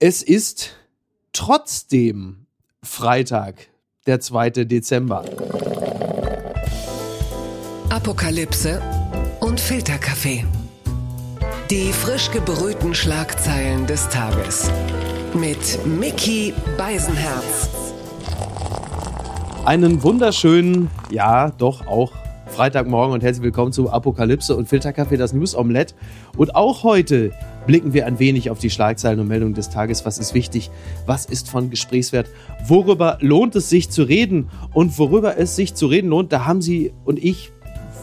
Es ist trotzdem Freitag, der 2. Dezember. Apokalypse und Filterkaffee. Die frisch gebrühten Schlagzeilen des Tages. Mit Mickey Beisenherz. Einen wunderschönen, ja, doch auch Freitagmorgen und herzlich willkommen zu Apokalypse und Filterkaffee, das News Omelette. Und auch heute blicken wir ein wenig auf die Schlagzeilen und Meldungen des Tages. Was ist wichtig? Was ist von Gesprächswert? Worüber lohnt es sich zu reden? Und worüber es sich zu reden lohnt, da haben Sie und ich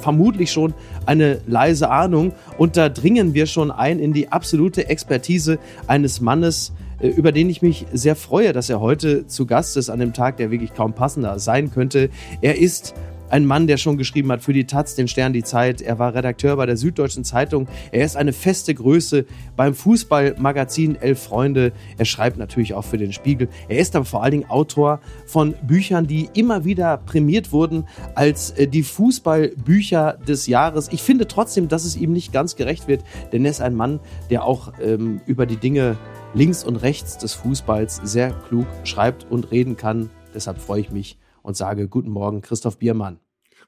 vermutlich schon eine leise Ahnung. Und da dringen wir schon ein in die absolute Expertise eines Mannes, äh, über den ich mich sehr freue, dass er heute zu Gast ist an dem Tag, der wirklich kaum passender sein könnte. Er ist ein Mann, der schon geschrieben hat für die Taz, den Stern, die Zeit. Er war Redakteur bei der Süddeutschen Zeitung. Er ist eine feste Größe beim Fußballmagazin Elf Freunde. Er schreibt natürlich auch für den Spiegel. Er ist aber vor allen Dingen Autor von Büchern, die immer wieder prämiert wurden als äh, die Fußballbücher des Jahres. Ich finde trotzdem, dass es ihm nicht ganz gerecht wird, denn er ist ein Mann, der auch ähm, über die Dinge links und rechts des Fußballs sehr klug schreibt und reden kann. Deshalb freue ich mich und sage Guten Morgen, Christoph Biermann.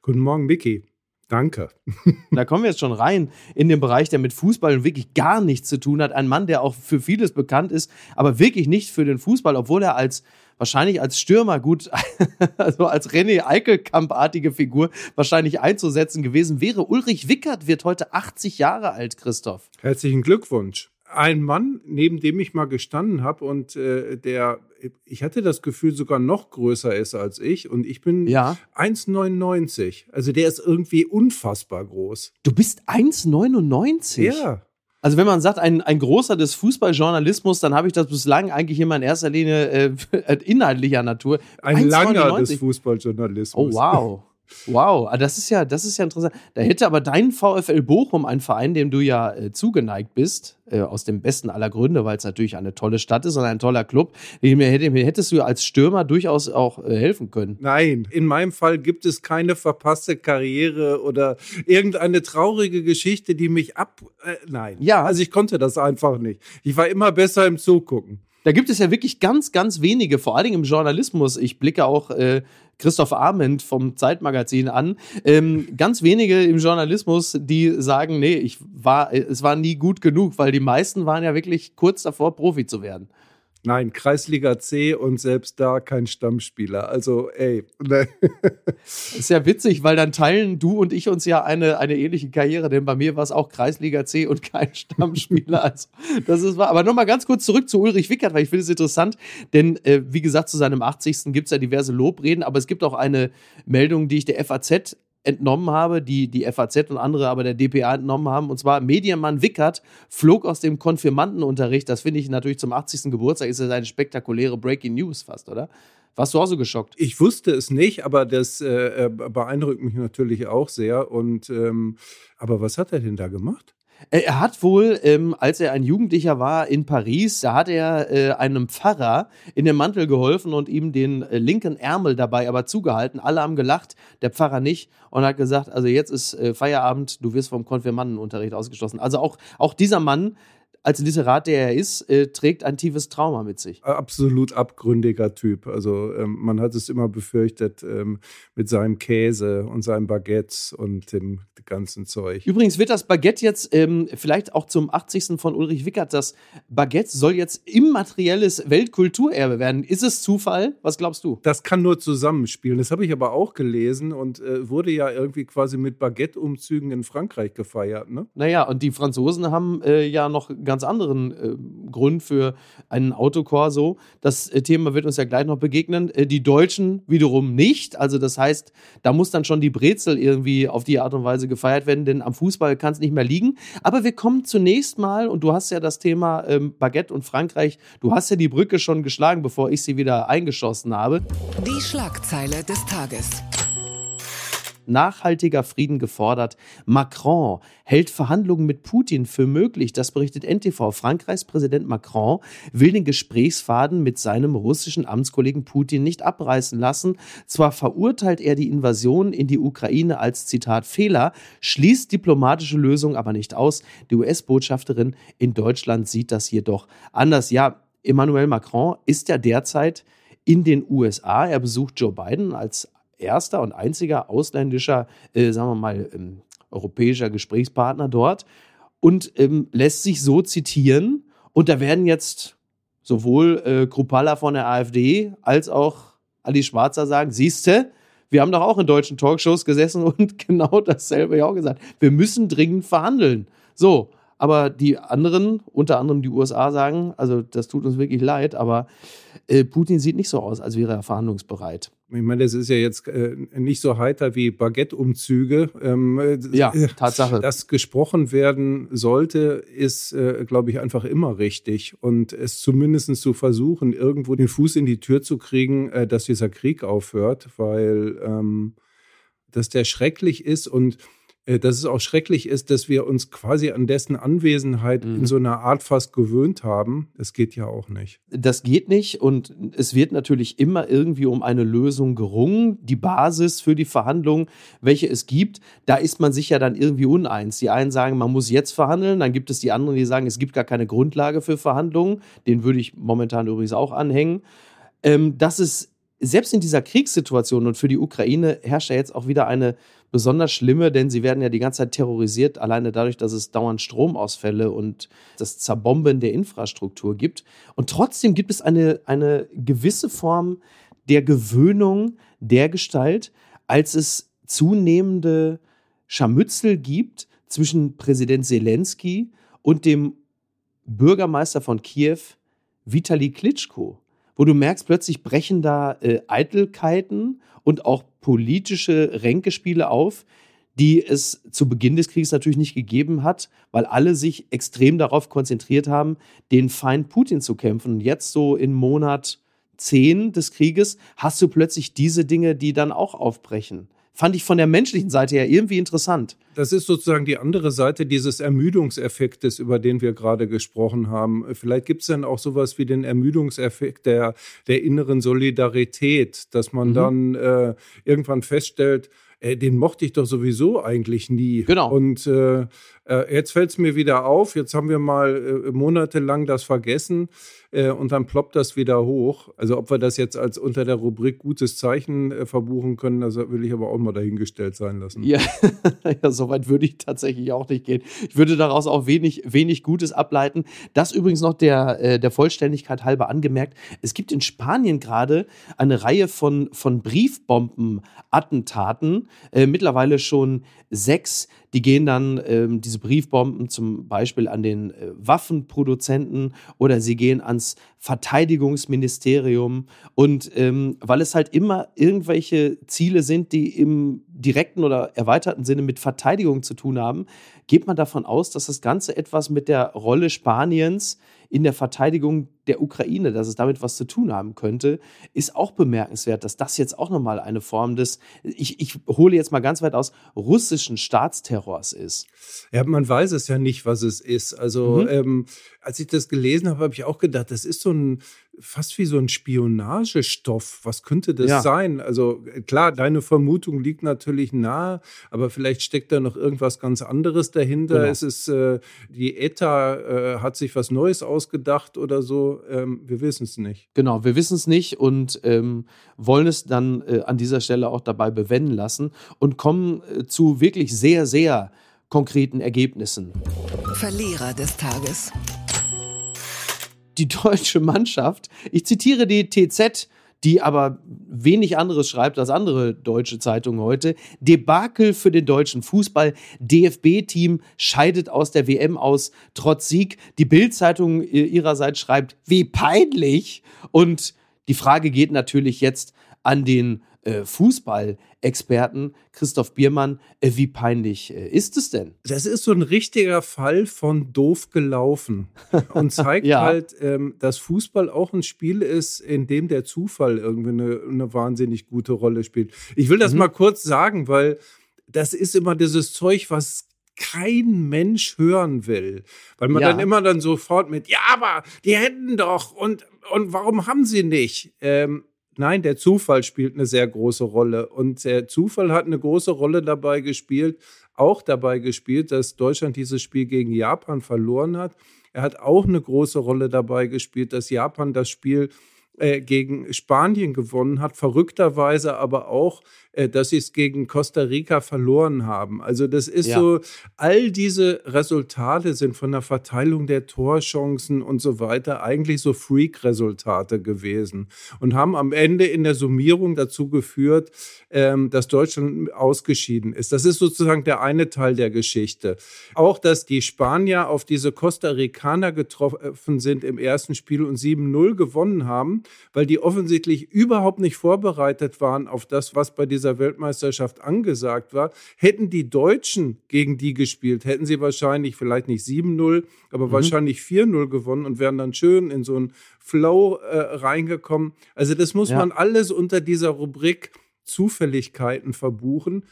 Guten Morgen, Micky. Danke. da kommen wir jetzt schon rein in den Bereich, der mit Fußball wirklich gar nichts zu tun hat. Ein Mann, der auch für vieles bekannt ist, aber wirklich nicht für den Fußball, obwohl er als wahrscheinlich als Stürmer gut, also als René Eickelkamp-artige Figur wahrscheinlich einzusetzen gewesen wäre. Ulrich Wickert wird heute 80 Jahre alt, Christoph. Herzlichen Glückwunsch ein Mann, neben dem ich mal gestanden habe und äh, der, ich hatte das Gefühl, sogar noch größer ist als ich und ich bin ja. 1,99. Also der ist irgendwie unfassbar groß. Du bist 1,99? Ja. Also wenn man sagt, ein, ein großer des Fußballjournalismus, dann habe ich das bislang eigentlich immer in erster Linie äh, inhaltlicher Natur. Ein langer des Fußballjournalismus. Oh wow. Wow, ah, das ist ja, das ist ja interessant. Da hätte aber dein VfL Bochum, ein Verein, dem du ja äh, zugeneigt bist, äh, aus dem besten aller Gründe, weil es natürlich eine tolle Stadt ist und ein toller Club, dem hättest du als Stürmer durchaus auch äh, helfen können. Nein, in meinem Fall gibt es keine verpasste Karriere oder irgendeine traurige Geschichte, die mich ab. Äh, nein. Ja. Also ich konnte das einfach nicht. Ich war immer besser im Zugucken. Da gibt es ja wirklich ganz, ganz wenige, vor allen Dingen im Journalismus. Ich blicke auch äh, Christoph Arment vom Zeitmagazin an. Ähm, ganz wenige im Journalismus, die sagen, nee, ich war, es war nie gut genug, weil die meisten waren ja wirklich kurz davor, Profi zu werden. Nein, Kreisliga C und selbst da kein Stammspieler. Also, ey. Ne. ist ja witzig, weil dann teilen du und ich uns ja eine, eine ähnliche Karriere, denn bei mir war es auch Kreisliga C und kein Stammspieler. Also, das ist wahr. Aber nochmal ganz kurz zurück zu Ulrich Wickert, weil ich finde es interessant, denn äh, wie gesagt, zu seinem 80. gibt es ja diverse Lobreden, aber es gibt auch eine Meldung, die ich der FAZ entnommen habe, die die FAZ und andere aber der DPA entnommen haben. Und zwar Medienmann Wickert flog aus dem Konfirmandenunterricht. Das finde ich natürlich zum 80. Geburtstag ist das eine spektakuläre Breaking News fast, oder? Warst du auch so geschockt? Ich wusste es nicht, aber das äh, äh beeindruckt mich natürlich auch sehr. Und ähm, aber was hat er denn da gemacht? Äh, er hat wohl, ähm, als er ein Jugendlicher war in Paris, da hat er äh, einem Pfarrer in den Mantel geholfen und ihm den äh, linken Ärmel dabei aber zugehalten. Alle haben gelacht, der Pfarrer nicht und hat gesagt, also jetzt ist äh, Feierabend, du wirst vom Konfirmandenunterricht ausgeschlossen. Also auch, auch dieser Mann als Literat, der er ist, äh, trägt ein tiefes Trauma mit sich. Absolut abgründiger Typ. Also ähm, man hat es immer befürchtet ähm, mit seinem Käse und seinem Baguette und dem ganzen Zeug. Übrigens wird das Baguette jetzt ähm, vielleicht auch zum 80. von Ulrich Wickert. Das Baguette soll jetzt immaterielles Weltkulturerbe werden. Ist es Zufall? Was glaubst du? Das kann nur zusammenspielen. Das habe ich aber auch gelesen und äh, wurde ja irgendwie quasi mit Baguette-Umzügen in Frankreich gefeiert. Ne? Naja, und die Franzosen haben äh, ja noch ganz ganz anderen äh, Grund für einen Autokorso. Das äh, Thema wird uns ja gleich noch begegnen. Äh, die Deutschen wiederum nicht. Also das heißt, da muss dann schon die Brezel irgendwie auf die Art und Weise gefeiert werden, denn am Fußball kann es nicht mehr liegen. Aber wir kommen zunächst mal, und du hast ja das Thema ähm, Baguette und Frankreich, du hast ja die Brücke schon geschlagen, bevor ich sie wieder eingeschossen habe. Die Schlagzeile des Tages nachhaltiger Frieden gefordert. Macron hält Verhandlungen mit Putin für möglich. Das berichtet NTV. Frankreichs Präsident Macron will den Gesprächsfaden mit seinem russischen Amtskollegen Putin nicht abreißen lassen. Zwar verurteilt er die Invasion in die Ukraine als Zitat Fehler, schließt diplomatische Lösung aber nicht aus. Die US-Botschafterin in Deutschland sieht das jedoch anders. Ja, Emmanuel Macron ist ja derzeit in den USA. Er besucht Joe Biden als erster und einziger ausländischer, äh, sagen wir mal, ähm, europäischer Gesprächspartner dort und ähm, lässt sich so zitieren. Und da werden jetzt sowohl äh, Krupalla von der AfD als auch Ali Schwarzer sagen, siehste, wir haben doch auch in deutschen Talkshows gesessen und genau dasselbe ja auch gesagt. Wir müssen dringend verhandeln. So, aber die anderen, unter anderem die USA, sagen, also das tut uns wirklich leid, aber äh, Putin sieht nicht so aus, als wäre er verhandlungsbereit. Ich meine, das ist ja jetzt äh, nicht so heiter wie Baguette-Umzüge. Ähm, äh, ja, Tatsache. Dass gesprochen werden sollte, ist, äh, glaube ich, einfach immer richtig. Und es zumindest zu versuchen, irgendwo den Fuß in die Tür zu kriegen, äh, dass dieser Krieg aufhört, weil ähm, dass der schrecklich ist und äh, dass es auch schrecklich ist, dass wir uns quasi an dessen Anwesenheit mhm. in so einer Art fast gewöhnt haben. Das geht ja auch nicht. Das geht nicht und es wird natürlich immer irgendwie um eine Lösung gerungen. Die Basis für die Verhandlungen, welche es gibt, da ist man sich ja dann irgendwie uneins. Die einen sagen, man muss jetzt verhandeln, dann gibt es die anderen, die sagen, es gibt gar keine Grundlage für Verhandlungen. Den würde ich momentan übrigens auch anhängen. Ähm, dass es selbst in dieser Kriegssituation und für die Ukraine herrscht ja jetzt auch wieder eine besonders schlimme, denn sie werden ja die ganze Zeit terrorisiert, alleine dadurch, dass es dauernd Stromausfälle und das Zerbomben der Infrastruktur gibt. Und trotzdem gibt es eine, eine gewisse Form der Gewöhnung der Gestalt, als es zunehmende Scharmützel gibt zwischen Präsident Zelensky und dem Bürgermeister von Kiew, Vitali Klitschko wo du merkst, plötzlich brechen da äh, Eitelkeiten und auch politische Ränkespiele auf, die es zu Beginn des Krieges natürlich nicht gegeben hat, weil alle sich extrem darauf konzentriert haben, den Feind Putin zu kämpfen. Und jetzt so in Monat 10 des Krieges hast du plötzlich diese Dinge, die dann auch aufbrechen fand ich von der menschlichen Seite her irgendwie interessant. Das ist sozusagen die andere Seite dieses Ermüdungseffektes, über den wir gerade gesprochen haben. Vielleicht gibt es dann auch sowas wie den Ermüdungseffekt der, der inneren Solidarität, dass man mhm. dann äh, irgendwann feststellt, äh, den mochte ich doch sowieso eigentlich nie. Genau. Und äh, äh, jetzt fällt es mir wieder auf, jetzt haben wir mal äh, monatelang das vergessen äh, und dann ploppt das wieder hoch. Also ob wir das jetzt als unter der Rubrik gutes Zeichen äh, verbuchen können, das will ich aber auch mal dahingestellt sein lassen. Ja, ja so würde ich tatsächlich auch nicht gehen. Ich würde daraus auch wenig, wenig Gutes ableiten. Das übrigens noch der, äh, der Vollständigkeit halber angemerkt. Es gibt in Spanien gerade eine Reihe von, von Briefbomben-Attentaten, äh, mittlerweile schon sechs, die gehen dann ähm, diese Briefbomben zum Beispiel an den äh, Waffenproduzenten oder sie gehen ans Verteidigungsministerium. Und ähm, weil es halt immer irgendwelche Ziele sind, die im direkten oder erweiterten Sinne mit Verteidigung zu tun haben, geht man davon aus, dass das Ganze etwas mit der Rolle Spaniens in der Verteidigung der Ukraine, dass es damit was zu tun haben könnte, ist auch bemerkenswert, dass das jetzt auch nochmal eine Form des, ich, ich hole jetzt mal ganz weit aus, russischen Staatsterrors ist. Ja, man weiß es ja nicht, was es ist. Also, mhm. ähm, als ich das gelesen habe, habe ich auch gedacht, das ist so ein, fast wie so ein Spionagestoff. Was könnte das ja. sein? Also klar, deine Vermutung liegt natürlich nahe, aber vielleicht steckt da noch irgendwas ganz anderes dahinter. Genau. Es ist, äh, die ETA äh, hat sich was Neues ausgedacht oder so. Ähm, wir wissen es nicht. Genau, wir wissen es nicht und ähm, wollen es dann äh, an dieser Stelle auch dabei bewenden lassen und kommen äh, zu wirklich sehr, sehr konkreten Ergebnissen. Verlierer des Tages die deutsche Mannschaft, ich zitiere die TZ, die aber wenig anderes schreibt als andere deutsche Zeitungen heute. Debakel für den deutschen Fußball. DFB-Team scheidet aus der WM aus, trotz Sieg. Die Bild-Zeitung ihrerseits schreibt, wie peinlich. Und die Frage geht natürlich jetzt an den äh, Fußballexperten Christoph Biermann, äh, wie peinlich äh, ist es denn? Das ist so ein richtiger Fall von doof gelaufen und zeigt ja. halt, ähm, dass Fußball auch ein Spiel ist, in dem der Zufall irgendwie eine, eine wahnsinnig gute Rolle spielt. Ich will das mhm. mal kurz sagen, weil das ist immer dieses Zeug, was kein Mensch hören will. Weil man ja. dann immer dann sofort mit, ja, aber die hätten doch und, und warum haben sie nicht? Ähm, Nein, der Zufall spielt eine sehr große Rolle. Und der Zufall hat eine große Rolle dabei gespielt, auch dabei gespielt, dass Deutschland dieses Spiel gegen Japan verloren hat. Er hat auch eine große Rolle dabei gespielt, dass Japan das Spiel äh, gegen Spanien gewonnen hat, verrückterweise aber auch äh, dass sie es gegen Costa Rica verloren haben. Also das ist ja. so, all diese Resultate sind von der Verteilung der Torchancen und so weiter eigentlich so Freak-Resultate gewesen und haben am Ende in der Summierung dazu geführt, ähm, dass Deutschland ausgeschieden ist. Das ist sozusagen der eine Teil der Geschichte. Auch, dass die Spanier auf diese Costa Ricaner getroffen sind im ersten Spiel und 7-0 gewonnen haben, weil die offensichtlich überhaupt nicht vorbereitet waren auf das, was bei dieser Weltmeisterschaft angesagt war. Hätten die Deutschen gegen die gespielt, hätten sie wahrscheinlich vielleicht nicht 7-0, aber mhm. wahrscheinlich 4-0 gewonnen und wären dann schön in so einen Flow äh, reingekommen. Also das muss ja. man alles unter dieser Rubrik Zufälligkeiten verbuchen.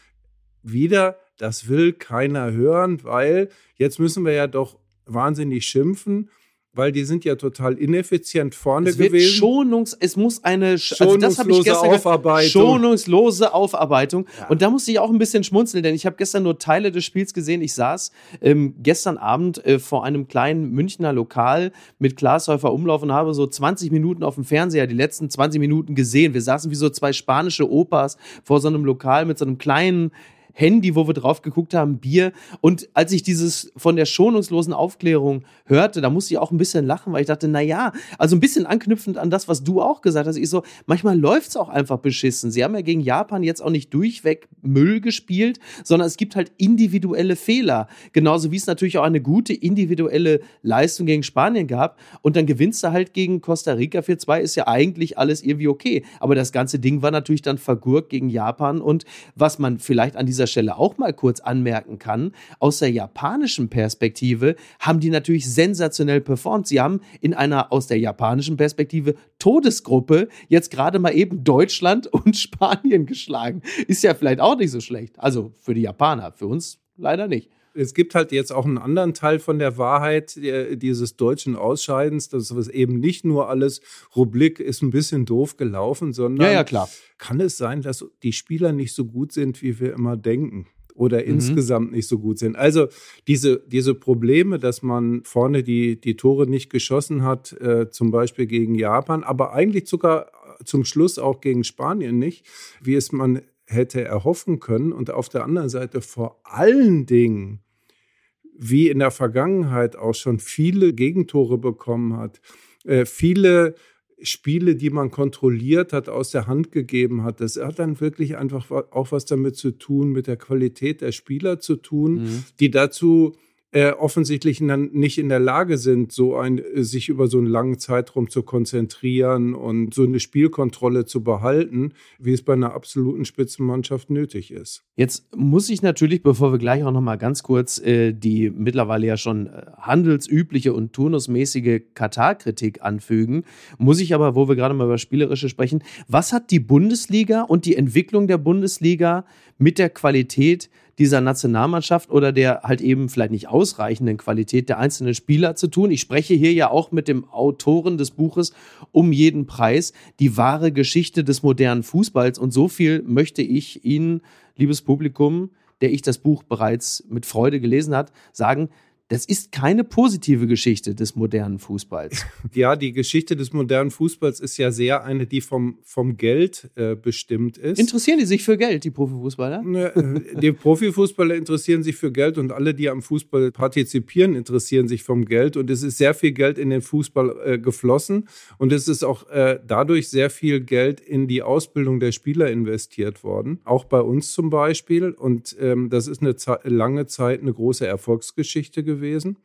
Wieder, das will keiner hören, weil jetzt müssen wir ja doch wahnsinnig schimpfen weil die sind ja total ineffizient vorne es wird gewesen. Schonungs, es muss eine schonungslose also das ich gestern Aufarbeitung. Schonungslose Aufarbeitung. Ja. Und da musste ich auch ein bisschen schmunzeln, denn ich habe gestern nur Teile des Spiels gesehen. Ich saß ähm, gestern Abend äh, vor einem kleinen Münchner Lokal mit Glashäufer Umlauf und habe so 20 Minuten auf dem Fernseher die letzten 20 Minuten gesehen. Wir saßen wie so zwei spanische Opas vor so einem Lokal mit so einem kleinen Handy, wo wir drauf geguckt haben, Bier. Und als ich dieses von der schonungslosen Aufklärung hörte, da musste ich auch ein bisschen lachen, weil ich dachte, na ja, also ein bisschen anknüpfend an das, was du auch gesagt hast. Ich so, manchmal läuft es auch einfach beschissen. Sie haben ja gegen Japan jetzt auch nicht durchweg Müll gespielt, sondern es gibt halt individuelle Fehler. Genauso wie es natürlich auch eine gute individuelle Leistung gegen Spanien gab. Und dann gewinnst du halt gegen Costa Rica 4-2, ist ja eigentlich alles irgendwie okay. Aber das ganze Ding war natürlich dann vergurkt gegen Japan. Und was man vielleicht an dieser dieser Stelle auch mal kurz anmerken kann, aus der japanischen Perspektive haben die natürlich sensationell performt. Sie haben in einer aus der japanischen Perspektive Todesgruppe jetzt gerade mal eben Deutschland und Spanien geschlagen. Ist ja vielleicht auch nicht so schlecht. Also für die Japaner, für uns leider nicht es gibt halt jetzt auch einen anderen Teil von der Wahrheit dieses deutschen Ausscheidens, dass es eben nicht nur alles Rubrik ist ein bisschen doof gelaufen, sondern ja, ja, kann es sein, dass die Spieler nicht so gut sind, wie wir immer denken oder mhm. insgesamt nicht so gut sind. Also diese, diese Probleme, dass man vorne die, die Tore nicht geschossen hat, äh, zum Beispiel gegen Japan, aber eigentlich sogar zum Schluss auch gegen Spanien nicht, wie es man hätte erhoffen können. Und auf der anderen Seite vor allen Dingen wie in der Vergangenheit auch schon viele Gegentore bekommen hat, äh, viele Spiele, die man kontrolliert hat, aus der Hand gegeben hat. Das hat dann wirklich einfach auch was damit zu tun, mit der Qualität der Spieler zu tun, mhm. die dazu äh, offensichtlich dann nicht in der Lage sind, so ein, sich über so einen langen Zeitraum zu konzentrieren und so eine Spielkontrolle zu behalten, wie es bei einer absoluten Spitzenmannschaft nötig ist. Jetzt muss ich natürlich, bevor wir gleich auch noch mal ganz kurz äh, die mittlerweile ja schon äh, handelsübliche und turnusmäßige Katar-Kritik anfügen, muss ich aber, wo wir gerade mal über Spielerische sprechen, was hat die Bundesliga und die Entwicklung der Bundesliga mit der Qualität dieser Nationalmannschaft oder der halt eben vielleicht nicht ausreichenden Qualität der einzelnen Spieler zu tun. Ich spreche hier ja auch mit dem Autoren des Buches um jeden Preis, die wahre Geschichte des modernen Fußballs. Und so viel möchte ich Ihnen, liebes Publikum, der ich das Buch bereits mit Freude gelesen hat, sagen, das ist keine positive Geschichte des modernen Fußballs. Ja, die Geschichte des modernen Fußballs ist ja sehr eine, die vom, vom Geld äh, bestimmt ist. Interessieren die sich für Geld, die Profifußballer? Ne, äh, die Profifußballer interessieren sich für Geld und alle, die am Fußball partizipieren, interessieren sich vom Geld. Und es ist sehr viel Geld in den Fußball äh, geflossen und es ist auch äh, dadurch sehr viel Geld in die Ausbildung der Spieler investiert worden. Auch bei uns zum Beispiel. Und ähm, das ist eine Ze lange Zeit eine große Erfolgsgeschichte gewesen gewesen.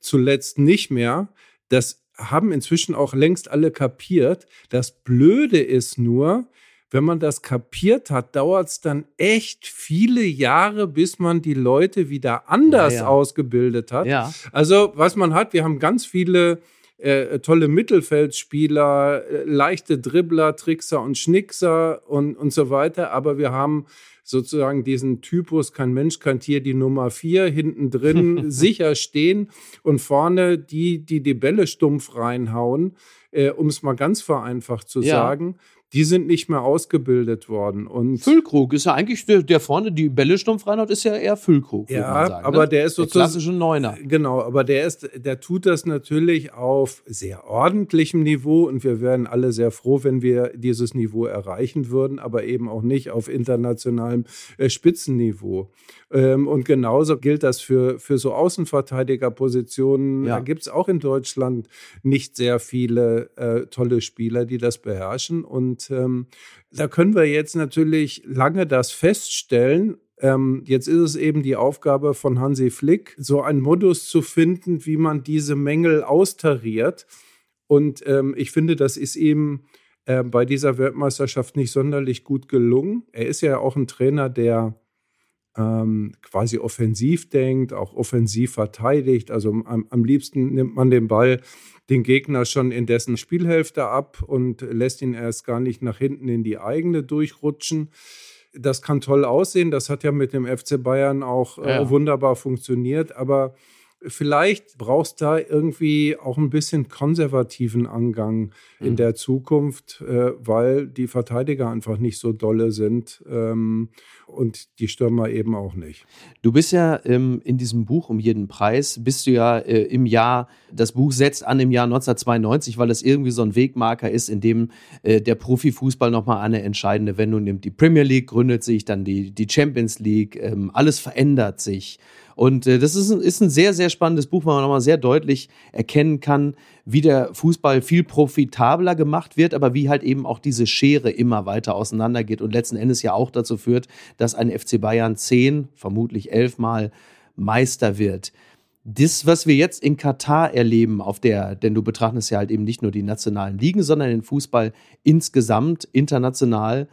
Zuletzt nicht mehr. Das haben inzwischen auch längst alle kapiert. Das Blöde ist nur, wenn man das kapiert hat, dauert es dann echt viele Jahre, bis man die Leute wieder anders ja, ja. ausgebildet hat. Ja. Also, was man hat, wir haben ganz viele äh, tolle Mittelfeldspieler, äh, leichte Dribbler, Trickser und Schnickser und, und so weiter, aber wir haben sozusagen diesen Typus, kein Mensch, kein Tier, die Nummer vier, hinten drin sicher stehen und vorne die, die die Bälle stumpf reinhauen, äh, um es mal ganz vereinfacht zu ja. sagen. Die sind nicht mehr ausgebildet worden. Und Füllkrug ist ja eigentlich der, der vorne die Bälle stumpf reinhaut, ist ja eher Füllkrug. Ja, sagen, aber ne? der ist sozusagen. Der klassische Neuner. Genau, aber der ist, der tut das natürlich auf sehr ordentlichem Niveau und wir wären alle sehr froh, wenn wir dieses Niveau erreichen würden, aber eben auch nicht auf internationalem äh, Spitzenniveau. Ähm, und genauso gilt das für, für so Außenverteidigerpositionen. Ja. Da gibt es auch in Deutschland nicht sehr viele äh, tolle Spieler, die das beherrschen. Und ähm, da können wir jetzt natürlich lange das feststellen. Ähm, jetzt ist es eben die Aufgabe von Hansi Flick, so einen Modus zu finden, wie man diese Mängel austariert. Und ähm, ich finde, das ist ihm äh, bei dieser Weltmeisterschaft nicht sonderlich gut gelungen. Er ist ja auch ein Trainer, der ähm, quasi offensiv denkt, auch offensiv verteidigt. Also am, am liebsten nimmt man den Ball den Gegner schon in dessen Spielhälfte ab und lässt ihn erst gar nicht nach hinten in die eigene durchrutschen. Das kann toll aussehen. Das hat ja mit dem FC Bayern auch äh, ja. wunderbar funktioniert. Aber vielleicht brauchst du da irgendwie auch ein bisschen konservativen Angang mhm. in der Zukunft, äh, weil die Verteidiger einfach nicht so dolle sind ähm, und die Stürmer eben auch nicht. Du bist ja ähm, in diesem Buch um jeden Preis, bist du ja äh, im Jahr, das Buch setzt an im Jahr 1992, weil es irgendwie so ein Wegmarker ist, in dem äh, der Profifußball nochmal eine entscheidende Wendung nimmt. Die Premier League gründet sich, dann die, die Champions League, ähm, alles verändert sich. Und äh, das ist ein, ist ein sehr, sehr spannendes Buch, weil man nochmal sehr deutlich erkennen kann, wie der Fußball viel profitabler gemacht wird, aber wie halt eben auch diese Schere immer weiter auseinandergeht und letzten Endes ja auch dazu führt, dass ein FC Bayern zehn, vermutlich elfmal Meister wird. Das, was wir jetzt in Katar erleben, auf der, denn du betrachtest ja halt eben nicht nur die nationalen Ligen, sondern den Fußball insgesamt, international.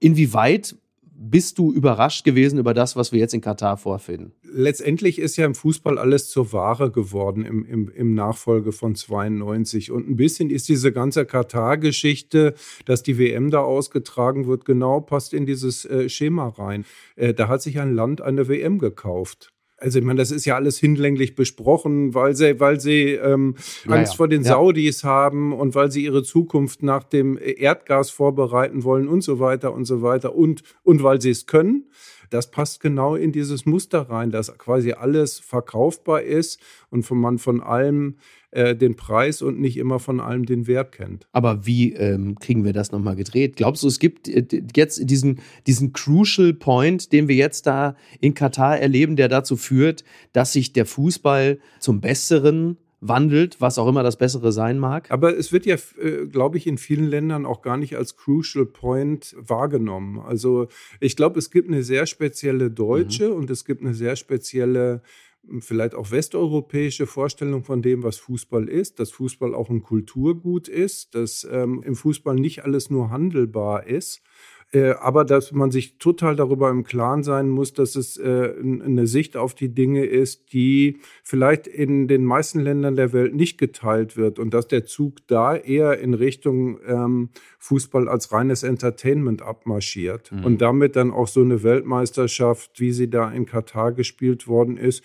Inwieweit bist du überrascht gewesen über das, was wir jetzt in Katar vorfinden? Letztendlich ist ja im Fußball alles zur Ware geworden im, im, im Nachfolge von 92. Und ein bisschen ist diese ganze Katar-Geschichte, dass die WM da ausgetragen wird, genau passt in dieses äh, Schema rein. Äh, da hat sich ein Land eine WM gekauft. Also ich meine, das ist ja alles hinlänglich besprochen, weil sie, weil sie ähm, Angst ja. vor den ja. Saudis haben und weil sie ihre Zukunft nach dem Erdgas vorbereiten wollen und so weiter und so weiter und, und weil sie es können. Das passt genau in dieses Muster rein, dass quasi alles verkaufbar ist und von man von allem äh, den Preis und nicht immer von allem den Wert kennt. Aber wie ähm, kriegen wir das nochmal gedreht? Glaubst du, es gibt äh, jetzt diesen, diesen Crucial Point, den wir jetzt da in Katar erleben, der dazu führt, dass sich der Fußball zum Besseren wandelt, was auch immer das Bessere sein mag. Aber es wird ja, äh, glaube ich, in vielen Ländern auch gar nicht als Crucial Point wahrgenommen. Also ich glaube, es gibt eine sehr spezielle deutsche mhm. und es gibt eine sehr spezielle vielleicht auch westeuropäische Vorstellung von dem, was Fußball ist, dass Fußball auch ein Kulturgut ist, dass ähm, im Fußball nicht alles nur handelbar ist, äh, aber dass man sich total darüber im Klaren sein muss, dass es äh, eine Sicht auf die Dinge ist, die vielleicht in den meisten Ländern der Welt nicht geteilt wird und dass der Zug da eher in Richtung ähm, Fußball als reines Entertainment abmarschiert mhm. und damit dann auch so eine Weltmeisterschaft, wie sie da in Katar gespielt worden ist,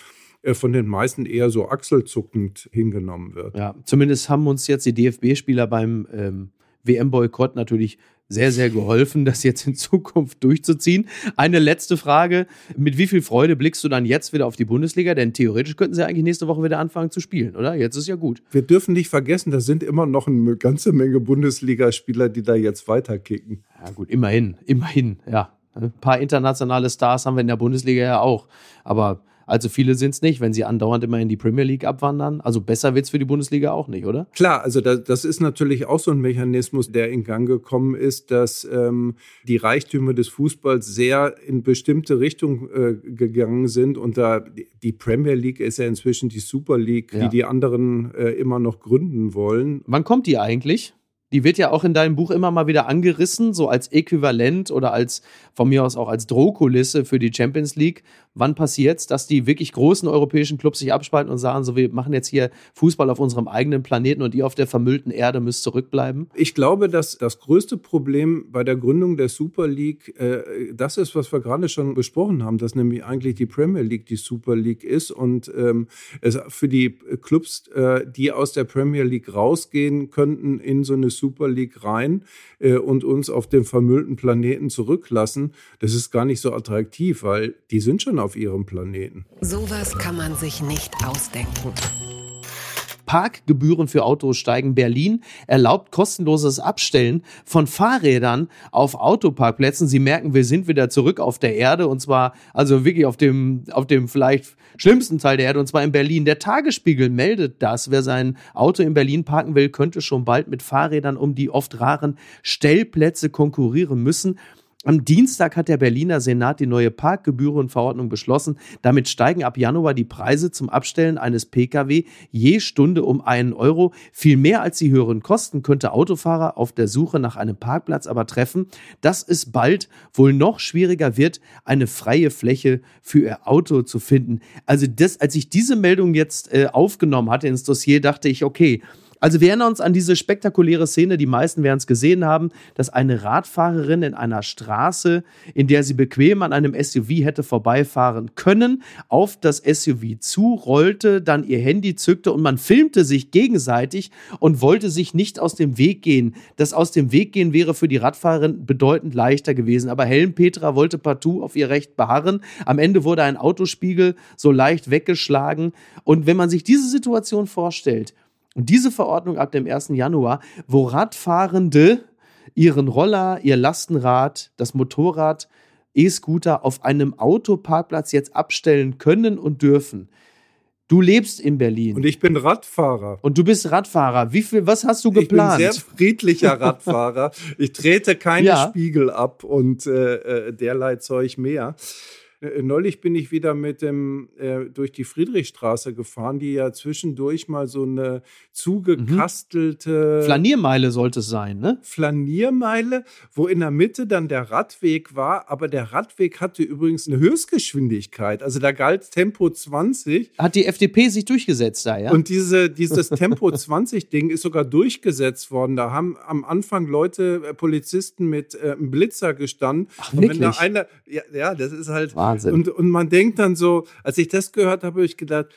von den meisten eher so achselzuckend hingenommen wird. Ja, zumindest haben uns jetzt die DFB-Spieler beim ähm, WM-Boykott natürlich sehr, sehr geholfen, das jetzt in Zukunft durchzuziehen. Eine letzte Frage. Mit wie viel Freude blickst du dann jetzt wieder auf die Bundesliga? Denn theoretisch könnten sie eigentlich nächste Woche wieder anfangen zu spielen, oder? Jetzt ist ja gut. Wir dürfen nicht vergessen, da sind immer noch eine ganze Menge Bundesligaspieler, die da jetzt weiterkicken. Ja, gut, immerhin, immerhin, ja. Ein paar internationale Stars haben wir in der Bundesliga ja auch. Aber also viele sind es nicht, wenn sie andauernd immer in die Premier League abwandern. Also besser wird es für die Bundesliga auch nicht, oder? Klar, also das, das, ist natürlich auch so ein Mechanismus, der in Gang gekommen ist, dass ähm, die Reichtümer des Fußballs sehr in bestimmte Richtungen äh, gegangen sind. Und da die Premier League ist ja inzwischen die Super League, ja. die die anderen äh, immer noch gründen wollen. Wann kommt die eigentlich? die wird ja auch in deinem Buch immer mal wieder angerissen, so als Äquivalent oder als von mir aus auch als Drohkulisse für die Champions League. Wann passiert es, dass die wirklich großen europäischen Clubs sich abspalten und sagen, so wir machen jetzt hier Fußball auf unserem eigenen Planeten und ihr auf der vermüllten Erde müsst zurückbleiben? Ich glaube, dass das größte Problem bei der Gründung der Super League äh, das ist, was wir gerade schon besprochen haben, dass nämlich eigentlich die Premier League die Super League ist und ähm, es für die Clubs, äh, die aus der Premier League rausgehen könnten in so eine Super League rein äh, und uns auf dem vermüllten Planeten zurücklassen, das ist gar nicht so attraktiv, weil die sind schon auf ihrem Planeten. Sowas kann man sich nicht ausdenken. Parkgebühren für Autos steigen. Berlin erlaubt kostenloses Abstellen von Fahrrädern auf Autoparkplätzen. Sie merken, wir sind wieder zurück auf der Erde und zwar also wirklich auf dem, auf dem vielleicht schlimmsten Teil der Erde und zwar in Berlin. Der Tagesspiegel meldet das. Wer sein Auto in Berlin parken will, könnte schon bald mit Fahrrädern um die oft raren Stellplätze konkurrieren müssen. Am Dienstag hat der Berliner Senat die neue Parkgebührenverordnung beschlossen. Damit steigen ab Januar die Preise zum Abstellen eines Pkw je Stunde um einen Euro. Viel mehr als die höheren Kosten könnte Autofahrer auf der Suche nach einem Parkplatz aber treffen, dass es bald wohl noch schwieriger wird, eine freie Fläche für ihr Auto zu finden. Also das, als ich diese Meldung jetzt äh, aufgenommen hatte ins Dossier, dachte ich, okay, also wir erinnern uns an diese spektakuläre Szene, die meisten werden es gesehen haben, dass eine Radfahrerin in einer Straße, in der sie bequem an einem SUV hätte vorbeifahren können, auf das SUV zurollte, dann ihr Handy zückte und man filmte sich gegenseitig und wollte sich nicht aus dem Weg gehen. Das aus dem Weg gehen wäre für die Radfahrerin bedeutend leichter gewesen. Aber Helen Petra wollte partout auf ihr Recht beharren. Am Ende wurde ein Autospiegel so leicht weggeschlagen. Und wenn man sich diese Situation vorstellt, und diese Verordnung ab dem 1. Januar, wo Radfahrende ihren Roller, ihr Lastenrad, das Motorrad, E-Scooter auf einem Autoparkplatz jetzt abstellen können und dürfen. Du lebst in Berlin. Und ich bin Radfahrer. Und du bist Radfahrer. Wie viel, was hast du geplant? Ich bin sehr friedlicher Radfahrer. ich trete keine ja. Spiegel ab und äh, äh derlei Zeug mehr. Äh, neulich bin ich wieder mit dem äh, durch die Friedrichstraße gefahren, die ja zwischendurch mal so eine zugekastelte mhm. Flaniermeile sollte es sein, ne? Flaniermeile, wo in der Mitte dann der Radweg war, aber der Radweg hatte übrigens eine Höchstgeschwindigkeit, also da galt Tempo 20. Hat die FDP sich durchgesetzt da, ja? Und diese, dieses Tempo 20 Ding ist sogar durchgesetzt worden. Da haben am Anfang Leute, äh, Polizisten mit äh, einem Blitzer gestanden. Ach, wirklich? Und wenn da einer, ja, ja, das ist halt Wahnsinn. Wahnsinn. Und, und man denkt dann so, als ich das gehört habe, habe ich gedacht,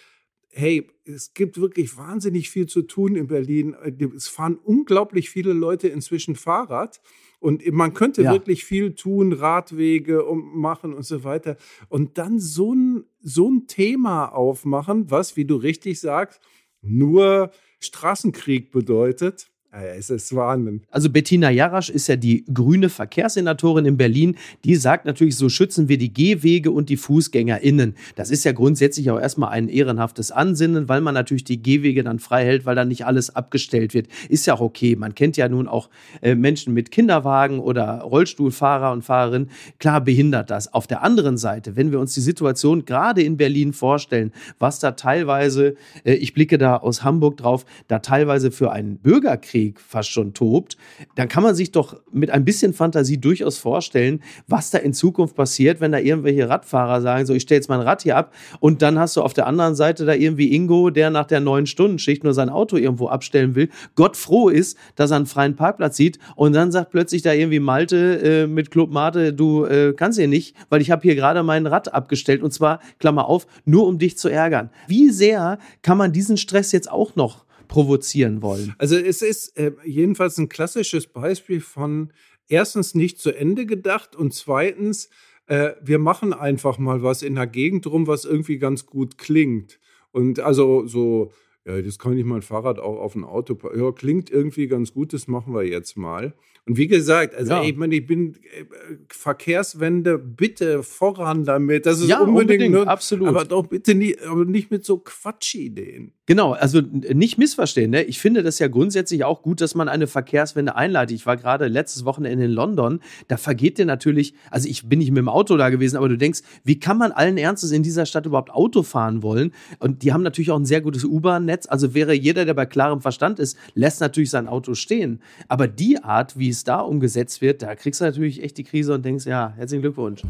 hey, es gibt wirklich wahnsinnig viel zu tun in Berlin. Es fahren unglaublich viele Leute inzwischen Fahrrad. Und man könnte ja. wirklich viel tun, Radwege machen und so weiter. Und dann so ein, so ein Thema aufmachen, was, wie du richtig sagst, nur Straßenkrieg bedeutet. Es ist Wahnsinn. Also Bettina Jarasch ist ja die grüne Verkehrssenatorin in Berlin. Die sagt natürlich, so schützen wir die Gehwege und die FußgängerInnen. Das ist ja grundsätzlich auch erstmal ein ehrenhaftes Ansinnen, weil man natürlich die Gehwege dann frei hält, weil dann nicht alles abgestellt wird. Ist ja auch okay. Man kennt ja nun auch äh, Menschen mit Kinderwagen oder Rollstuhlfahrer und Fahrerinnen. Klar behindert das. Auf der anderen Seite, wenn wir uns die Situation gerade in Berlin vorstellen, was da teilweise, äh, ich blicke da aus Hamburg drauf, da teilweise für einen Bürgerkrieg Bürgerkrieg fast schon tobt, dann kann man sich doch mit ein bisschen Fantasie durchaus vorstellen, was da in Zukunft passiert, wenn da irgendwelche Radfahrer sagen, so ich stelle jetzt mein Rad hier ab und dann hast du auf der anderen Seite da irgendwie Ingo, der nach der neun Stunden Schicht nur sein Auto irgendwo abstellen will, Gott froh ist, dass er einen freien Parkplatz sieht und dann sagt plötzlich da irgendwie Malte äh, mit Club Mate, du äh, kannst hier nicht, weil ich habe hier gerade mein Rad abgestellt und zwar Klammer auf, nur um dich zu ärgern. Wie sehr kann man diesen Stress jetzt auch noch provozieren wollen. Also es ist äh, jedenfalls ein klassisches Beispiel von erstens nicht zu Ende gedacht und zweitens, äh, wir machen einfach mal was in der Gegend rum, was irgendwie ganz gut klingt. Und also so, ja, das kann ich mein Fahrrad auch auf ein Auto. Ja, klingt irgendwie ganz gut, das machen wir jetzt mal. Und wie gesagt, also ja. ey, ich meine, ich bin äh, Verkehrswende, bitte voran damit. Das ist ja, unbedingt, unbedingt nur, absolut. Aber doch bitte nie, aber nicht mit so Quatschideen. Genau, also nicht missverstehen. Ne? Ich finde das ja grundsätzlich auch gut, dass man eine Verkehrswende einleitet. Ich war gerade letztes Wochenende in London. Da vergeht dir natürlich, also ich bin nicht mit dem Auto da gewesen, aber du denkst, wie kann man allen Ernstes in dieser Stadt überhaupt Auto fahren wollen? Und die haben natürlich auch ein sehr gutes U-Bahn-Netz. Also wäre jeder, der bei klarem Verstand ist, lässt natürlich sein Auto stehen. Aber die Art, wie es da umgesetzt wird, da kriegst du natürlich echt die Krise und denkst, ja, herzlichen Glückwunsch.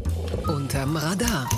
Unterm Radar.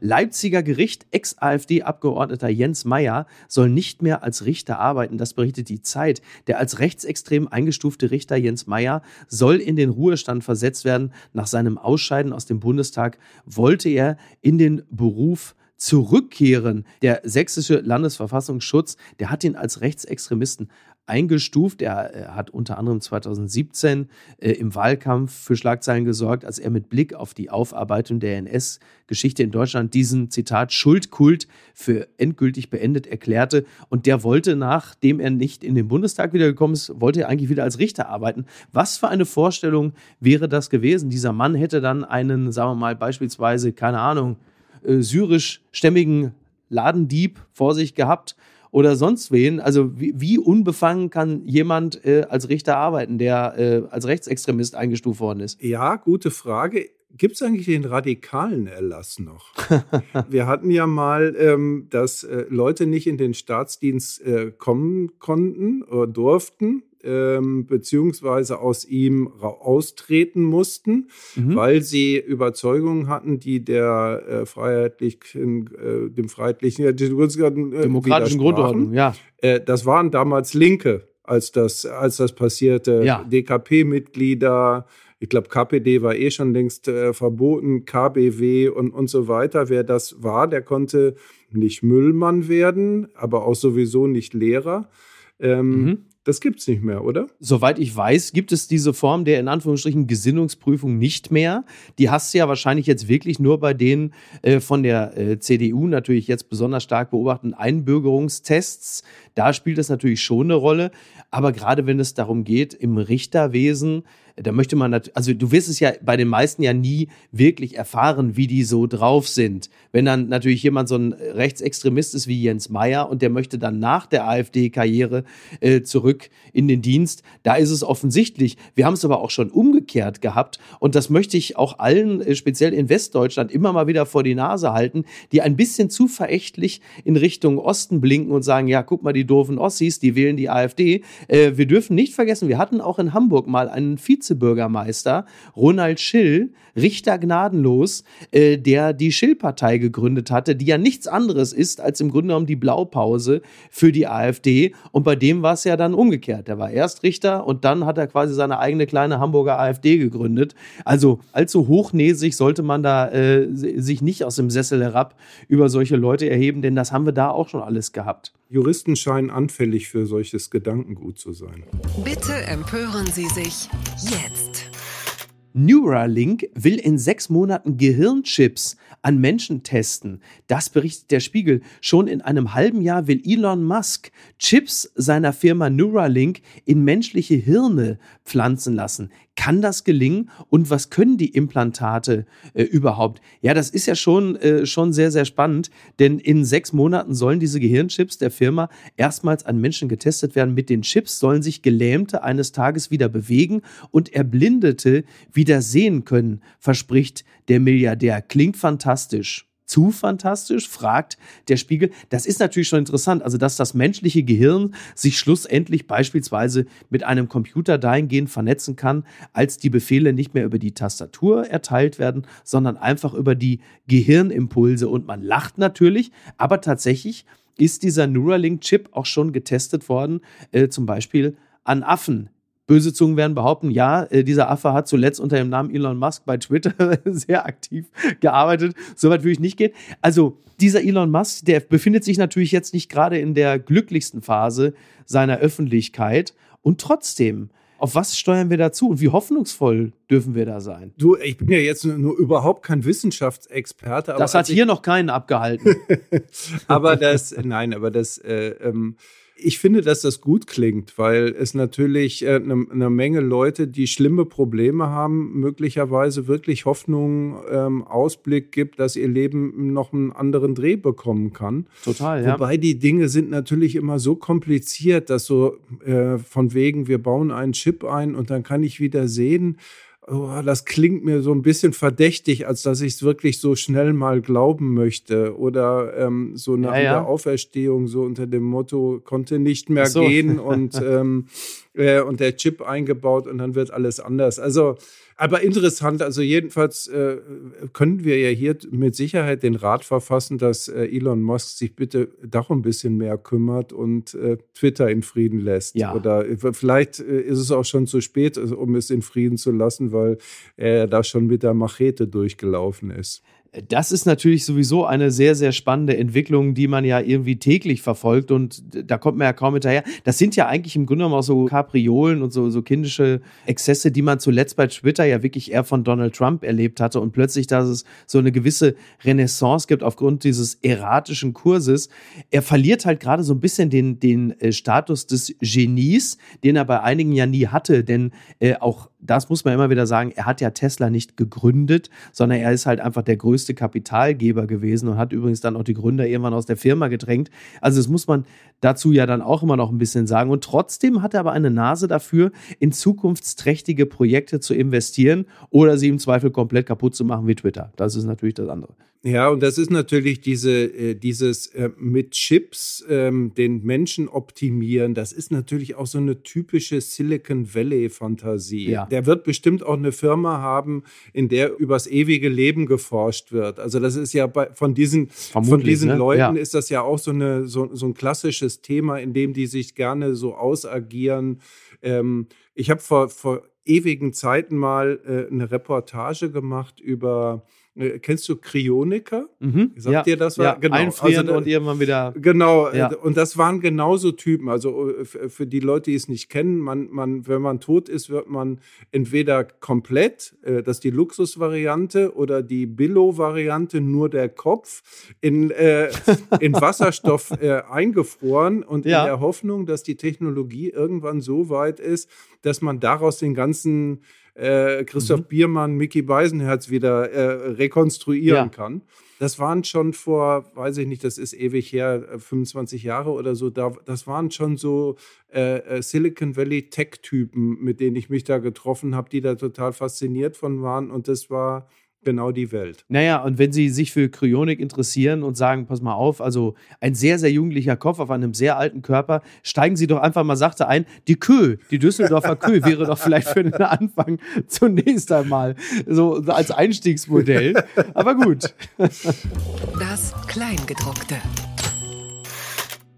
Leipziger Gericht, Ex-AfD-Abgeordneter Jens Meyer soll nicht mehr als Richter arbeiten. Das berichtet die Zeit. Der als rechtsextrem eingestufte Richter Jens Meyer soll in den Ruhestand versetzt werden. Nach seinem Ausscheiden aus dem Bundestag wollte er in den Beruf zurückkehren. Der sächsische Landesverfassungsschutz, der hat ihn als Rechtsextremisten eingestuft. Er, er hat unter anderem 2017 äh, im Wahlkampf für Schlagzeilen gesorgt, als er mit Blick auf die Aufarbeitung der NS-Geschichte in Deutschland diesen Zitat Schuldkult für endgültig beendet erklärte. Und der wollte, nachdem er nicht in den Bundestag wiedergekommen ist, wollte er eigentlich wieder als Richter arbeiten. Was für eine Vorstellung wäre das gewesen? Dieser Mann hätte dann einen, sagen wir mal, beispielsweise, keine Ahnung, äh, syrisch-stämmigen Ladendieb vor sich gehabt oder sonst wen. Also wie, wie unbefangen kann jemand äh, als Richter arbeiten, der äh, als Rechtsextremist eingestuft worden ist? Ja, gute Frage. Gibt es eigentlich den radikalen Erlass noch? Wir hatten ja mal, ähm, dass äh, Leute nicht in den Staatsdienst äh, kommen konnten oder durften, ähm, beziehungsweise aus ihm austreten mussten, mhm. weil sie Überzeugungen hatten, die der äh, freiheitlichen, äh, dem freiheitlichen, äh, demokratischen Grundordnung, ja. Äh, das waren damals Linke, als das, als das passierte. Ja. DKP-Mitglieder, ich glaube, KPD war eh schon längst äh, verboten, KBW und, und so weiter. Wer das war, der konnte nicht Müllmann werden, aber auch sowieso nicht Lehrer. Ähm, mhm. Das gibt es nicht mehr, oder? Soweit ich weiß, gibt es diese Form der in Anführungsstrichen Gesinnungsprüfung nicht mehr. Die hast du ja wahrscheinlich jetzt wirklich nur bei den äh, von der äh, CDU natürlich jetzt besonders stark beobachteten Einbürgerungstests. Da spielt das natürlich schon eine Rolle. Aber gerade wenn es darum geht, im Richterwesen da möchte man, also du wirst es ja bei den meisten ja nie wirklich erfahren, wie die so drauf sind. Wenn dann natürlich jemand so ein Rechtsextremist ist wie Jens Meyer und der möchte dann nach der AfD-Karriere äh, zurück in den Dienst, da ist es offensichtlich. Wir haben es aber auch schon umgekehrt gehabt und das möchte ich auch allen, äh, speziell in Westdeutschland, immer mal wieder vor die Nase halten, die ein bisschen zu verächtlich in Richtung Osten blinken und sagen, ja, guck mal, die doofen Ossis, die wählen die AfD. Äh, wir dürfen nicht vergessen, wir hatten auch in Hamburg mal einen Vize Vizebürgermeister Ronald Schill, Richter gnadenlos, äh, der die Schill-Partei gegründet hatte, die ja nichts anderes ist als im Grunde genommen die Blaupause für die AfD. Und bei dem war es ja dann umgekehrt. Der war erst Richter und dann hat er quasi seine eigene kleine Hamburger AfD gegründet. Also allzu hochnäsig sollte man da äh, sich nicht aus dem Sessel herab über solche Leute erheben, denn das haben wir da auch schon alles gehabt. Juristen scheinen anfällig für solches Gedankengut zu sein. Bitte empören Sie sich jetzt. Neuralink will in sechs Monaten Gehirnchips an Menschen testen. Das berichtet der Spiegel. Schon in einem halben Jahr will Elon Musk Chips seiner Firma Neuralink in menschliche Hirne pflanzen lassen. Kann das gelingen? Und was können die Implantate äh, überhaupt? Ja, das ist ja schon, äh, schon sehr, sehr spannend, denn in sechs Monaten sollen diese Gehirnchips der Firma erstmals an Menschen getestet werden. Mit den Chips sollen sich Gelähmte eines Tages wieder bewegen und Erblindete wieder sehen können, verspricht der Milliardär. Klingt fantastisch zu fantastisch, fragt der Spiegel. Das ist natürlich schon interessant, also dass das menschliche Gehirn sich schlussendlich beispielsweise mit einem Computer dahingehend vernetzen kann, als die Befehle nicht mehr über die Tastatur erteilt werden, sondern einfach über die Gehirnimpulse. Und man lacht natürlich, aber tatsächlich ist dieser Neuralink-Chip auch schon getestet worden, äh, zum Beispiel an Affen Böse Zungen werden behaupten, ja, äh, dieser Affe hat zuletzt unter dem Namen Elon Musk bei Twitter sehr aktiv gearbeitet. Soweit würde ich nicht gehen. Also dieser Elon Musk, der befindet sich natürlich jetzt nicht gerade in der glücklichsten Phase seiner Öffentlichkeit. Und trotzdem, auf was steuern wir dazu und wie hoffnungsvoll dürfen wir da sein? Du, ich bin ja jetzt nur überhaupt kein Wissenschaftsexperte. das hat hier noch keinen abgehalten. aber das, nein, aber das, äh, ähm, ich finde, dass das gut klingt, weil es natürlich eine äh, ne Menge Leute, die schlimme Probleme haben, möglicherweise wirklich Hoffnung, ähm, Ausblick gibt, dass ihr Leben noch einen anderen Dreh bekommen kann. Total, ja. Wobei die Dinge sind natürlich immer so kompliziert, dass so äh, von wegen, wir bauen einen Chip ein und dann kann ich wieder sehen, oh, das klingt mir so ein bisschen verdächtig, als dass ich es wirklich so schnell mal glauben möchte. Oder ähm, so eine ja, ja. Auferstehung, so unter dem Motto, konnte nicht mehr so. gehen und, ähm, äh, und der Chip eingebaut und dann wird alles anders. Also aber interessant, also jedenfalls äh, können wir ja hier mit Sicherheit den Rat verfassen, dass äh, Elon Musk sich bitte darum ein bisschen mehr kümmert und äh, Twitter in Frieden lässt. Ja. Oder äh, vielleicht äh, ist es auch schon zu spät, also, um es in Frieden zu lassen, weil er da schon mit der Machete durchgelaufen ist. Das ist natürlich sowieso eine sehr, sehr spannende Entwicklung, die man ja irgendwie täglich verfolgt und da kommt man ja kaum hinterher. Das sind ja eigentlich im Grunde genommen auch so Kapriolen und so, so kindische Exzesse, die man zuletzt bei Twitter ja wirklich eher von Donald Trump erlebt hatte und plötzlich, dass es so eine gewisse Renaissance gibt aufgrund dieses erratischen Kurses. Er verliert halt gerade so ein bisschen den, den äh, Status des Genies, den er bei einigen ja nie hatte, denn äh, auch das muss man immer wieder sagen, er hat ja Tesla nicht gegründet, sondern er ist halt einfach der größte Kapitalgeber gewesen und hat übrigens dann auch die Gründer irgendwann aus der Firma gedrängt. Also das muss man dazu ja dann auch immer noch ein bisschen sagen. Und trotzdem hat er aber eine Nase dafür, in zukunftsträchtige Projekte zu investieren oder sie im Zweifel komplett kaputt zu machen wie Twitter. Das ist natürlich das andere. Ja, und das ist natürlich diese, äh, dieses äh, mit Chips ähm, den Menschen optimieren. Das ist natürlich auch so eine typische Silicon Valley-Fantasie. Ja. Der wird bestimmt auch eine Firma haben, in der übers ewige Leben geforscht wird. Also das ist ja bei, von diesen, von diesen ne? Leuten ja. ist das ja auch so, eine, so, so ein klassisches Thema, in dem die sich gerne so ausagieren. Ähm, ich habe vor, vor ewigen Zeiten mal äh, eine Reportage gemacht über kennst du Kryoniker? Mhm. Sagt ja, dir das? War? Ja, genau. Einfrieren also, und irgendwann wieder. Genau. Ja. Und das waren genauso Typen. Also äh, für die Leute, die es nicht kennen, man, man, wenn man tot ist, wird man entweder komplett, äh, das ist die Luxusvariante, oder die Billow-Variante, nur der Kopf, in, äh, in Wasserstoff äh, eingefroren und ja. in der Hoffnung, dass die Technologie irgendwann so weit ist, dass man daraus den ganzen äh, Christoph mhm. Biermann, Mickey Beisenherz wieder äh, rekonstruieren ja. kann. Das waren schon vor, weiß ich nicht, das ist ewig her, 25 äh, Jahre oder so, da, das waren schon so äh, äh, Silicon Valley Tech-Typen, mit denen ich mich da getroffen habe, die da total fasziniert von waren. Und das war genau die Welt. Naja, und wenn Sie sich für Kryonik interessieren und sagen, pass mal auf, also ein sehr, sehr jugendlicher Kopf auf einem sehr alten Körper, steigen Sie doch einfach mal sachte ein. Die Kö, die Düsseldorfer Kö wäre doch vielleicht für den Anfang zunächst einmal so als Einstiegsmodell. Aber gut. Das Kleingedruckte.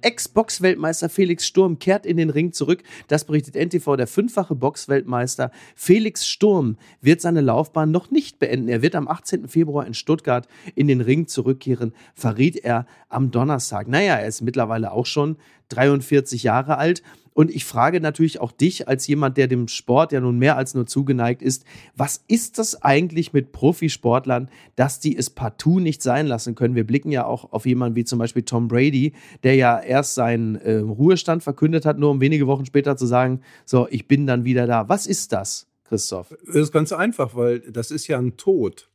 Ex-Boxweltmeister Felix Sturm kehrt in den Ring zurück. Das berichtet NTV. Der fünffache Boxweltmeister Felix Sturm wird seine Laufbahn noch nicht beenden. Er wird am 18. Februar in Stuttgart in den Ring zurückkehren, verriet er am Donnerstag. Naja, er ist mittlerweile auch schon 43 Jahre alt und ich frage natürlich auch dich als jemand, der dem Sport ja nun mehr als nur zugeneigt ist, was ist das eigentlich mit Profisportlern, dass die es partout nicht sein lassen können? Wir blicken ja auch auf jemanden wie zum Beispiel Tom Brady, der ja erst seinen äh, Ruhestand verkündet hat, nur um wenige Wochen später zu sagen, so, ich bin dann wieder da. Was ist das, Christoph? Das ist ganz einfach, weil das ist ja ein Tod.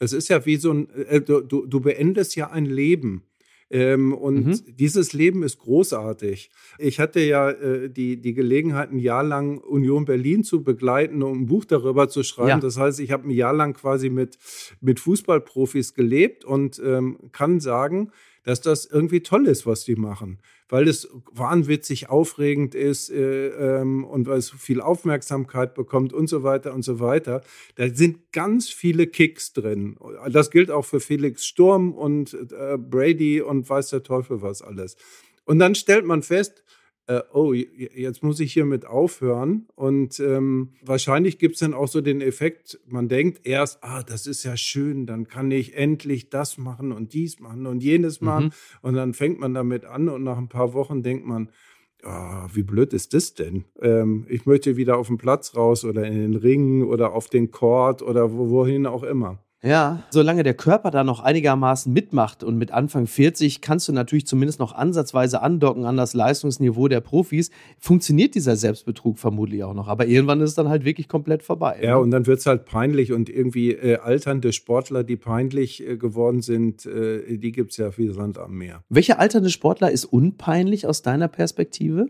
Es ist ja wie so ein, äh, du, du beendest ja ein Leben. Ähm, und mhm. dieses Leben ist großartig. Ich hatte ja äh, die, die Gelegenheit, ein Jahr lang Union Berlin zu begleiten, um ein Buch darüber zu schreiben. Ja. Das heißt, ich habe ein Jahr lang quasi mit, mit Fußballprofis gelebt und ähm, kann sagen, dass das irgendwie toll ist, was die machen weil es wahnwitzig aufregend ist äh, ähm, und weil es viel Aufmerksamkeit bekommt und so weiter und so weiter. Da sind ganz viele Kicks drin. Das gilt auch für Felix Sturm und äh, Brady und weiß der Teufel was alles. Und dann stellt man fest, äh, oh, jetzt muss ich hiermit aufhören. Und ähm, wahrscheinlich gibt es dann auch so den Effekt, man denkt erst, ah, das ist ja schön, dann kann ich endlich das machen und dies machen und jenes machen. Mhm. Und dann fängt man damit an und nach ein paar Wochen denkt man, oh, wie blöd ist das denn? Ähm, ich möchte wieder auf den Platz raus oder in den Ring oder auf den Court oder wohin auch immer. Ja, solange der Körper da noch einigermaßen mitmacht und mit Anfang 40 kannst du natürlich zumindest noch ansatzweise andocken an das Leistungsniveau der Profis, funktioniert dieser Selbstbetrug vermutlich auch noch. Aber irgendwann ist es dann halt wirklich komplett vorbei. Ja, ne? und dann wird es halt peinlich und irgendwie äh, alternde Sportler, die peinlich äh, geworden sind, äh, die gibt es ja wie Sand am Meer. Welcher alternde Sportler ist unpeinlich aus deiner Perspektive?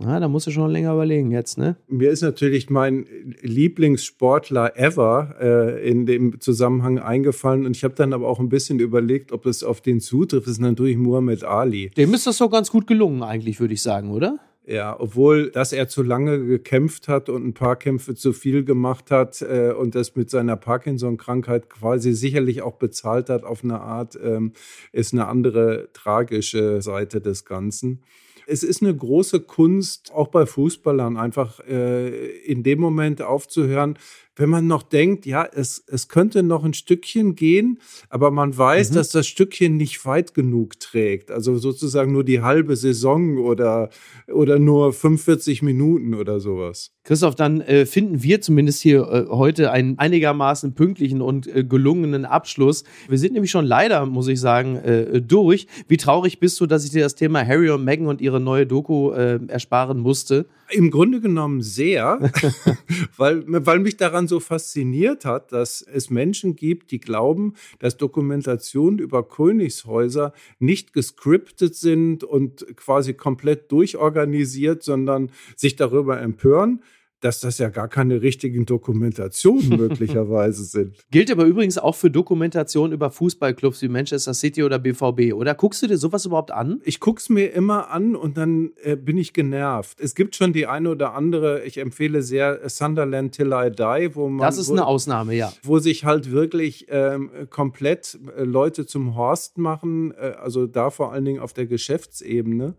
Ja, da musst du schon länger überlegen jetzt, ne? Mir ist natürlich mein Lieblingssportler ever äh, in dem Zusammenhang eingefallen und ich habe dann aber auch ein bisschen überlegt, ob es auf den zutrifft. Das ist natürlich Muhammad Ali. Dem ist das so ganz gut gelungen eigentlich, würde ich sagen, oder? Ja, obwohl, dass er zu lange gekämpft hat und ein paar Kämpfe zu viel gemacht hat äh, und das mit seiner Parkinson-Krankheit quasi sicherlich auch bezahlt hat auf eine Art, ähm, ist eine andere tragische Seite des Ganzen es ist eine große Kunst, auch bei Fußballern, einfach äh, in dem Moment aufzuhören, wenn man noch denkt, ja, es, es könnte noch ein Stückchen gehen, aber man weiß, mhm. dass das Stückchen nicht weit genug trägt. Also sozusagen nur die halbe Saison oder, oder nur 45 Minuten oder sowas. Christoph, dann äh, finden wir zumindest hier äh, heute einen einigermaßen pünktlichen und äh, gelungenen Abschluss. Wir sind nämlich schon leider, muss ich sagen, äh, durch. Wie traurig bist du, dass ich dir das Thema Harry und Meghan und ihre neue Doku äh, ersparen musste? Im Grunde genommen sehr, weil, weil mich daran so fasziniert hat, dass es Menschen gibt, die glauben, dass Dokumentationen über Königshäuser nicht gescriptet sind und quasi komplett durchorganisiert, sondern sich darüber empören dass das ja gar keine richtigen Dokumentationen möglicherweise sind. Gilt aber übrigens auch für Dokumentationen über Fußballclubs wie Manchester City oder BVB, oder? Guckst du dir sowas überhaupt an? Ich guck's mir immer an und dann äh, bin ich genervt. Es gibt schon die eine oder andere, ich empfehle sehr Sunderland Till I Die, wo man. Das ist wo, eine Ausnahme, ja. Wo sich halt wirklich ähm, komplett äh, Leute zum Horst machen, äh, also da vor allen Dingen auf der Geschäftsebene.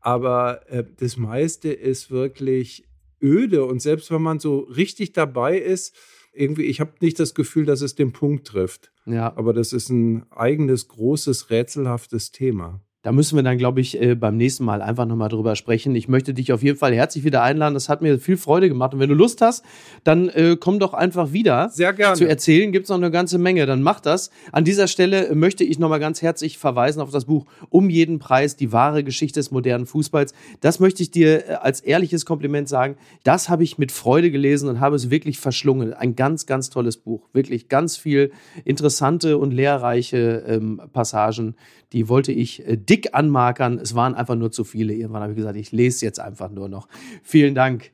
Aber äh, das meiste ist wirklich öde. Und selbst wenn man so richtig dabei ist, irgendwie, ich habe nicht das Gefühl, dass es den Punkt trifft. Ja. Aber das ist ein eigenes, großes, rätselhaftes Thema. Da müssen wir dann, glaube ich, äh, beim nächsten Mal einfach nochmal drüber sprechen. Ich möchte dich auf jeden Fall herzlich wieder einladen. Das hat mir viel Freude gemacht. Und wenn du Lust hast, dann äh, komm doch einfach wieder. Sehr gerne. Zu erzählen gibt es noch eine ganze Menge. Dann mach das. An dieser Stelle möchte ich nochmal ganz herzlich verweisen auf das Buch Um jeden Preis, die wahre Geschichte des modernen Fußballs. Das möchte ich dir äh, als ehrliches Kompliment sagen. Das habe ich mit Freude gelesen und habe es wirklich verschlungen. Ein ganz, ganz tolles Buch. Wirklich ganz viel interessante und lehrreiche ähm, Passagen die wollte ich äh, dick anmarkern. Es waren einfach nur zu viele. Irgendwann habe ich gesagt, ich lese jetzt einfach nur noch. Vielen Dank,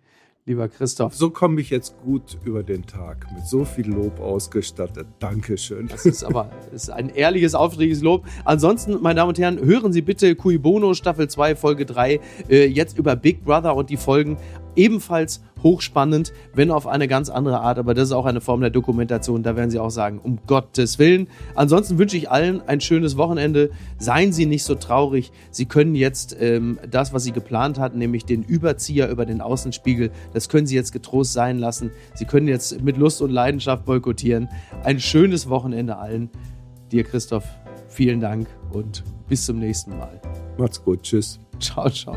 lieber Christoph. So komme ich jetzt gut über den Tag, mit so viel Lob ausgestattet. Dankeschön. Das ist aber ist ein ehrliches, aufrichtiges Lob. Ansonsten, meine Damen und Herren, hören Sie bitte Cui Bono Staffel 2, Folge 3, äh, jetzt über Big Brother und die Folgen ebenfalls hochspannend, wenn auf eine ganz andere Art. Aber das ist auch eine Form der Dokumentation. Da werden Sie auch sagen, um Gottes Willen. Ansonsten wünsche ich allen ein schönes Wochenende. Seien Sie nicht so traurig. Sie können jetzt ähm, das, was Sie geplant hatten, nämlich den Überzieher über den Außenspiegel, das können Sie jetzt getrost sein lassen. Sie können jetzt mit Lust und Leidenschaft boykottieren. Ein schönes Wochenende allen. Dir, Christoph, vielen Dank und bis zum nächsten Mal. Macht's gut. Tschüss. Ciao, ciao.